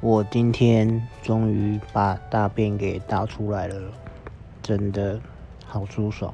我今天终于把大便给倒出来了，真的好舒爽。